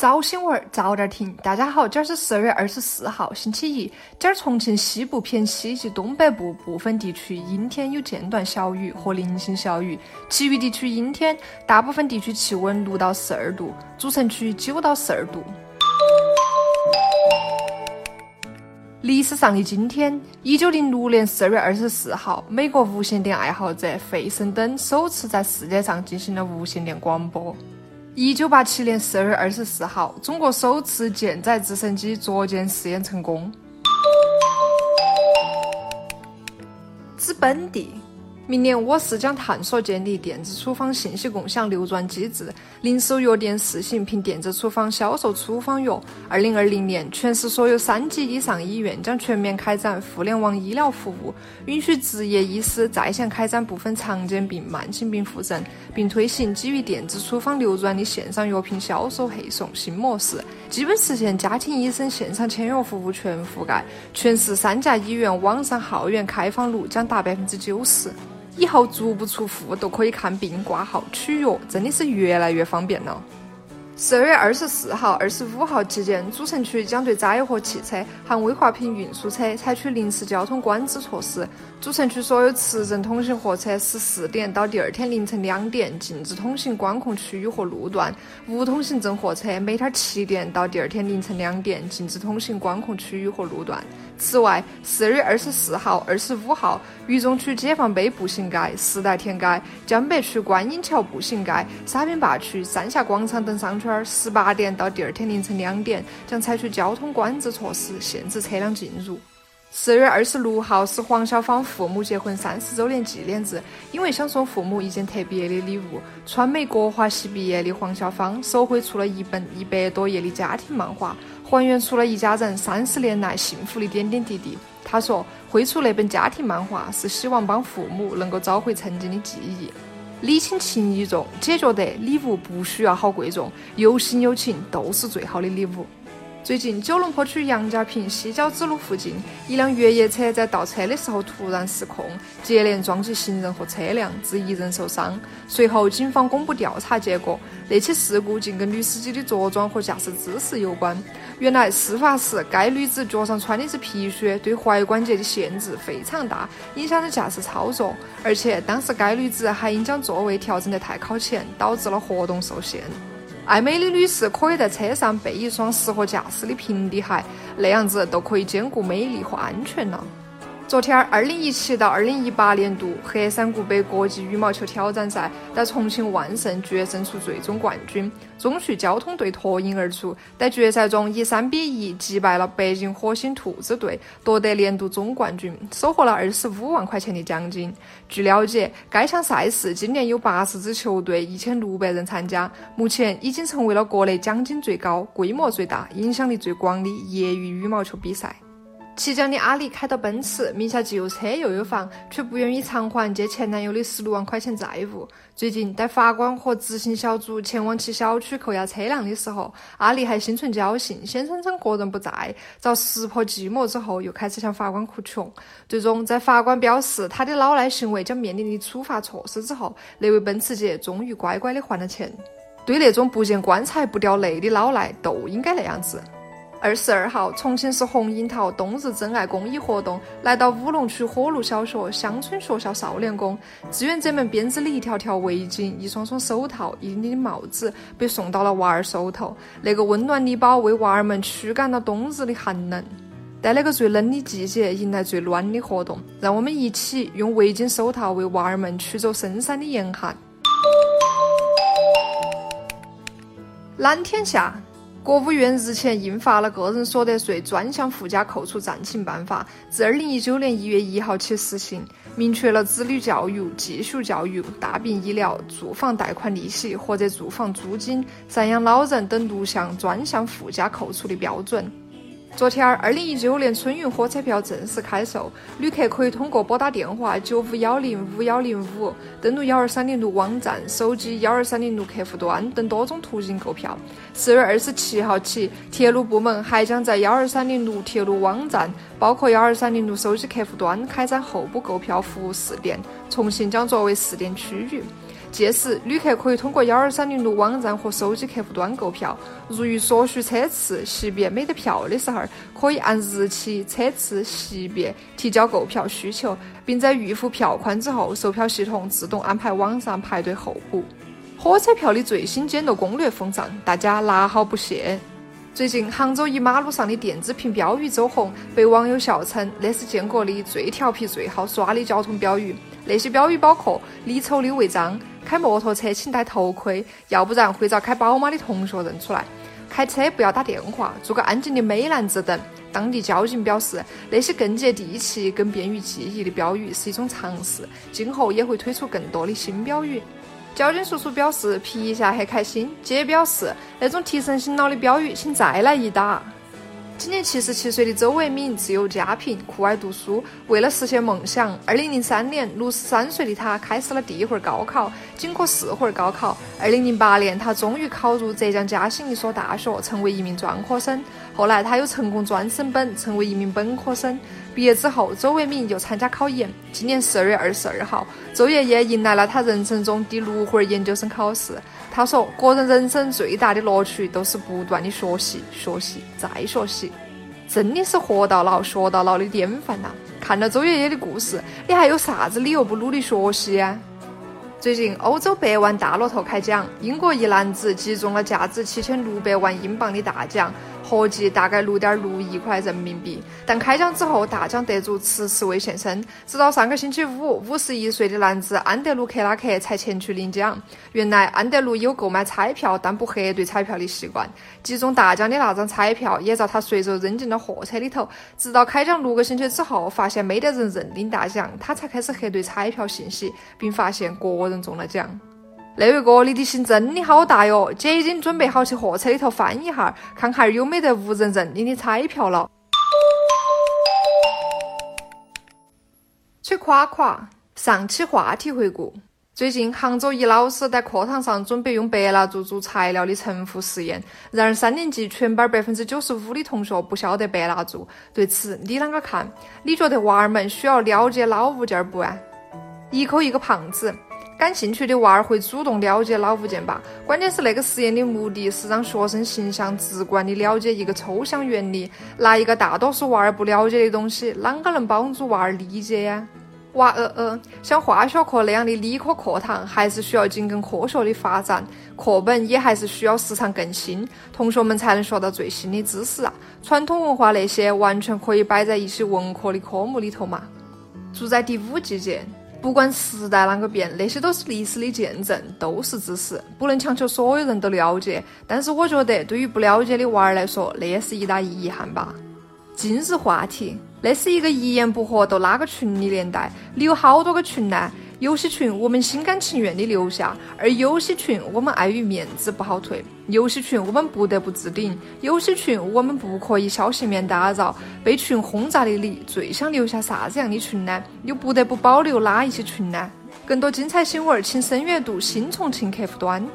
早新闻，早点听。大家好，今儿是十二月二十四号，星期一。今儿重庆西部偏西及东北部部分地区阴天有间断小雨和零星小雨，其余地区阴天，大部分地区气温六到十二度，主城区九到十二度。历史上的今天，一九零六年十二月二十四号，美国无线电爱好者费森登首次在世界上进行了无线电广播。一九八七年十二月二十四号，中国首次舰载直升机着舰试验成功。之本地。明年我市将探索建立电子处方信息共享流转机制，零售药店试行凭电子处方销售处方药。二零二零年，全市所有三级以上医院将全面开展互联网医疗服务，允许执业医师在线开展部分常见病、慢性病复诊，并推行基于电子处方流转的线上药品销售配送新模式，基本实现家庭医生线上签约服务全覆盖。全市三甲医院网上号源开放率将达百分之九十。以后足不出户都可以看病、挂号、取药，真的是越来越方便了。十二月二十四号、二十五号期间，主城区将对载货汽车含危化品运输车采取临时交通管制措施。主城区所有持证通行货车十四点到第二天凌晨两点禁止通行管控区域和路段；无通行证货车每天七点到第二天凌晨两点禁止通行管控区域和路段。此外，十二月二十四号、二十五号，渝中区解放碑步行街、时代田街、江北区观音桥步行街、沙坪坝区三峡广场等商圈，十八点到第二天凌晨两点将采取交通管制措施，限制车辆进入。十二月二十六号是黄小芳父母结婚三十周年纪念日，因为想送父母一件特别的礼物，川美国华系毕业的黄小芳手绘出了一本一百多页的家庭漫画。还原出了一家人三十年来幸福的点点滴滴。他说，绘出那本家庭漫画是希望帮父母能够找回曾经的记忆，礼轻情意重。姐觉得礼物不需要好贵重，有心有情都是最好的礼物。最近，九龙坡区杨家坪西郊支路附近，一辆越野车在倒车的时候突然失控，接连撞击行人和车辆，致一人受伤。随后，警方公布调查结果，那起事故竟跟女司机的着装和驾驶姿势有关。原来，事发时该女子脚上穿的是皮靴，对踝关节的限制非常大，影响了驾驶操作。而且，当时该女子还因将座位调整得太靠前，导致了活动受限。爱美的女士可以在车上备一双适合驾驶的平底鞋，那样子都可以兼顾美丽和安全了。昨天，二零一七到二零一八年度黑山谷杯国际羽毛球挑战赛在重庆万盛决胜出最终冠军，中旭交通队脱颖而出，在决赛中以三比一击败了北京火星兔子队，夺得年度总冠军，收获了二十五万块钱的奖金。据了解，该项赛事今年有八十支球队，一千六百人参加，目前已经成为了国内奖金最高、规模最大、影响力最广的业余羽毛球比赛。綦江的阿丽开到奔驰，名下既有车又有房，却不愿意偿还借前男友的十六万块钱债务。最近在法官和执行小组前往其小区扣押车辆的时候，阿丽还心存侥幸，先声称个人不在，遭识破寂寞之后，又开始向法官哭穷。最终，在法官表示他的老赖行为将面临的处罚措施之后，那位奔驰姐终于乖乖的还了钱。对那种不见棺材不掉泪的老赖，都应该那样子。二十二号，重庆市红樱桃冬日真爱公益活动来到武隆区火炉小学乡村学校少年宫，志愿者们编织了一条条围巾、一双双手套、一顶顶帽子，被送到了娃儿手头。那个温暖礼包为娃儿们驱赶了冬日的寒冷，在那个最冷的季节迎来最暖的活动。让我们一起用围巾、手套为娃儿们驱走深山的严寒。蓝天下。国务院日前印发了《个人所得税专项附加扣除暂行办法》，自二零一九年一月一号起实行，明确了子女教育、继续教育、大病医疗、住房贷款利息或者住房租金、赡养老人等六项专项附加扣除的标准。昨天，二零一九年春运火车票正式开售，旅客可以通过拨打电话九五幺零五幺零五、登录幺二三零六网站、手机幺二三零六客户端等多种途径购票。四月二十七号起，铁路部门还将在幺二三零六铁路网站，包括幺二三零六手机客户端开展候补购票服务试点，重庆将作为试点区域。届时，旅客可以通过幺二三零六网站和手机客户端购票。如遇所需车次、席别没得票的时候，可以按日期、车次、席别提交购票需求，并在预付票款之后，售票系统自动安排网上排队候补。火车票的最新检读攻略封上，大家拿好不谢。最近，杭州一马路上的电子屏标语走红，被网友笑称那是建国里最调皮、最好耍的交通标语。那些标语包括“你丑溜违章”“开摩托车请戴头盔”，要不然会遭开宝马的同学认出来；“开车不要打电话”“做个安静的美男子”等。当地交警表示，那些更接地气、更便于记忆的标语是一种尝试，今后也会推出更多的新标语。交警叔叔表示皮一下很开心，姐表示那种提神醒脑的标语，请再来一打。今年七十七岁的周伟敏自幼家贫，酷爱读书。为了实现梦想，二零零三年，六十三岁的他开始了第一回高考。经过四回高考，二零零八年，他终于考入浙江嘉兴一所大学，成为一名专科生。后来，他又成功专升本，成为一名本科生。毕业之后，周伟敏又参加考研。今年十二月二十二号，周爷爷迎来了他人生中第六回研究生考试。他说：“个人人生最大的乐趣都是不断的学习，学习再学习，真的是活到老学到老的典范呐！”看了周爷爷的故事，你还有啥子理由不努力学习呀？最近，欧洲百万大乐透开奖，英国一男子集中了价值七千六百万英镑的大奖。合计大概六点六亿块人民币，但开奖之后大奖得主迟迟未现身，直到上个星期五，五十一岁的男子安德鲁克拉克才前去领奖。原来安德鲁有购买彩票但不核对彩票的习惯，击中大奖的那张彩票也遭他随手扔进了货车里头。直到开奖六个星期之后，发现没得人认领大奖，他才开始核对彩票信息，并发现个人中了奖。那位哥，你的心真的好大哟！姐已经准备好去货车里头翻一下，看哈有没得无人认领的彩票了。吹夸夸，上期话题回顾。最近，杭州一老师在课堂上准备用白蜡烛做材料的沉浮实验，然而三年级全班百分之九十五的同学不晓得白蜡烛。对此，你啷个看？你觉得娃儿们需要了解老物件不啊？一口一个胖子。感兴趣的娃儿会主动了解老物件吧？关键是那个实验的目的是让学生形象直观地了解一个抽象原理。拿一个大多数娃儿不了解的东西，啷个能帮助娃儿理解呀？娃呃呃，像化学课那样的理科课堂，还是需要紧跟科学的发展，课本也还是需要时常更新，同学们才能学到最新的知识啊！传统文化那些，完全可以摆在一些文科的科目里头嘛。住在第五季节。不管时代啷个变，那些都是历史的见证，都是知识，不能强求所有人都了解。但是我觉得，对于不了解的娃儿来说，那也是一大遗憾吧。今日话题，那是一个一言不合就拉个群的年代，你有好多个群呢？有些群我们心甘情愿的留下，而有些群我们碍于面子不好退；有些群我们不得不置顶，有些群我们不可以消息面打扰。被群轰炸的你，最想留下啥子样的群呢？又不得不保留哪一些群呢？更多精彩新闻，请深阅读新重庆客户端。